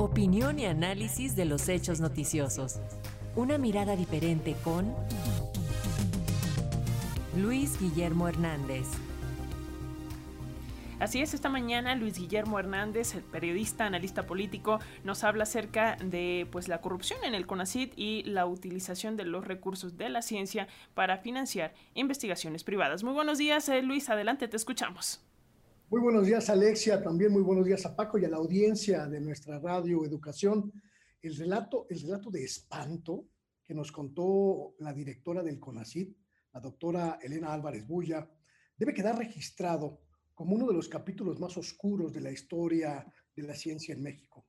Opinión y análisis de los hechos noticiosos. Una mirada diferente con Luis Guillermo Hernández. Así es, esta mañana Luis Guillermo Hernández, el periodista, analista político, nos habla acerca de pues la corrupción en el CONACID y la utilización de los recursos de la ciencia para financiar investigaciones privadas. Muy buenos días, eh, Luis, adelante, te escuchamos. Muy buenos días, Alexia, también muy buenos días a Paco y a la audiencia de nuestra radio Educación. El relato, el relato de espanto que nos contó la directora del CONACID, la doctora Elena Álvarez Bulla, debe quedar registrado como uno de los capítulos más oscuros de la historia de la ciencia en México.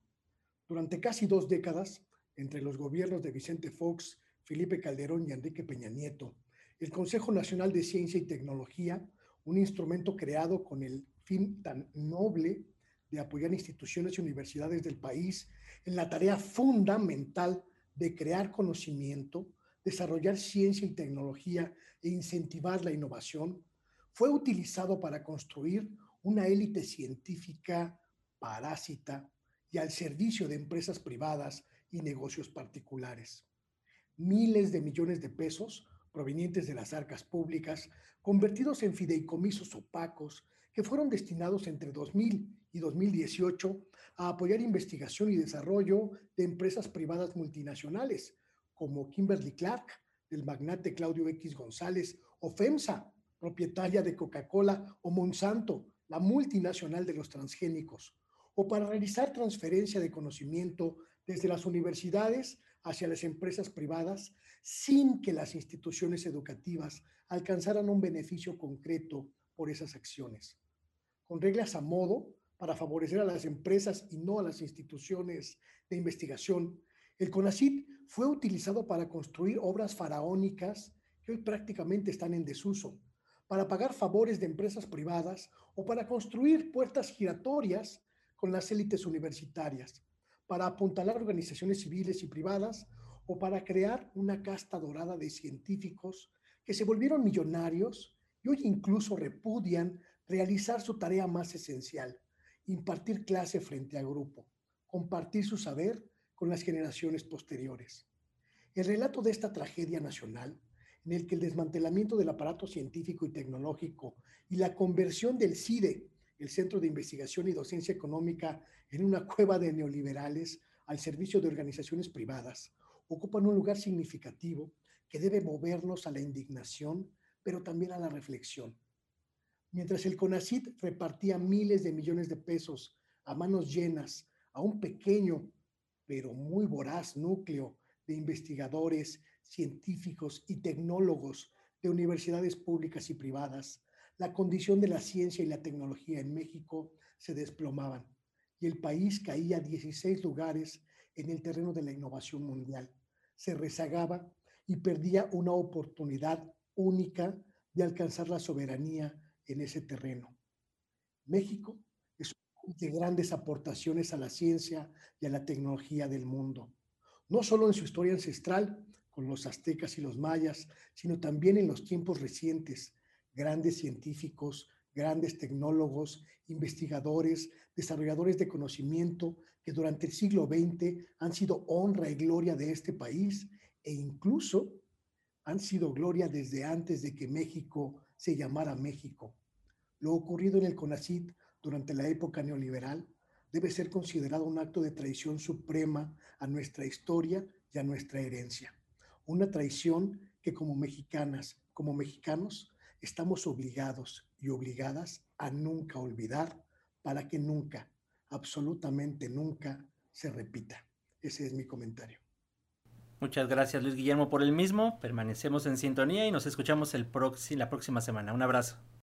Durante casi dos décadas, entre los gobiernos de Vicente Fox, Felipe Calderón y Enrique Peña Nieto, el Consejo Nacional de Ciencia y Tecnología, un instrumento creado con el fin tan noble de apoyar instituciones y universidades del país en la tarea fundamental de crear conocimiento, desarrollar ciencia y tecnología e incentivar la innovación, fue utilizado para construir una élite científica parásita y al servicio de empresas privadas y negocios particulares. Miles de millones de pesos provenientes de las arcas públicas, convertidos en fideicomisos opacos que fueron destinados entre 2000 y 2018 a apoyar investigación y desarrollo de empresas privadas multinacionales, como Kimberly Clark, del magnate Claudio X González, o FEMSA, propietaria de Coca-Cola, o Monsanto, la multinacional de los transgénicos, o para realizar transferencia de conocimiento desde las universidades hacia las empresas privadas sin que las instituciones educativas alcanzaran un beneficio concreto por esas acciones. Con reglas a modo para favorecer a las empresas y no a las instituciones de investigación, el CONACIT fue utilizado para construir obras faraónicas que hoy prácticamente están en desuso, para pagar favores de empresas privadas o para construir puertas giratorias con las élites universitarias, para apuntalar organizaciones civiles y privadas o para crear una casta dorada de científicos que se volvieron millonarios y hoy incluso repudian realizar su tarea más esencial, impartir clase frente a grupo, compartir su saber con las generaciones posteriores. El relato de esta tragedia nacional en el que el desmantelamiento del aparato científico y tecnológico y la conversión del CIDE, el Centro de Investigación y Docencia Económica, en una cueva de neoliberales al servicio de organizaciones privadas, ocupan un lugar significativo que debe movernos a la indignación, pero también a la reflexión. Mientras el CONACIT repartía miles de millones de pesos a manos llenas a un pequeño, pero muy voraz núcleo de investigadores, científicos y tecnólogos de universidades públicas y privadas, la condición de la ciencia y la tecnología en México se desplomaban y el país caía 16 lugares en el terreno de la innovación mundial. Se rezagaba y perdía una oportunidad única de alcanzar la soberanía en ese terreno. México es un de grandes aportaciones a la ciencia y a la tecnología del mundo no solo en su historia ancestral con los aztecas y los mayas, sino también en los tiempos recientes, grandes científicos, grandes tecnólogos, investigadores, desarrolladores de conocimiento que durante el siglo XX han sido honra y gloria de este país e incluso han sido gloria desde antes de que México se llamara México. Lo ocurrido en el CONACIT durante la época neoliberal debe ser considerado un acto de traición suprema a nuestra historia y a nuestra herencia. Una traición que como mexicanas, como mexicanos, estamos obligados y obligadas a nunca olvidar para que nunca, absolutamente nunca, se repita. Ese es mi comentario. Muchas gracias Luis Guillermo por el mismo. Permanecemos en sintonía y nos escuchamos el la próxima semana. Un abrazo.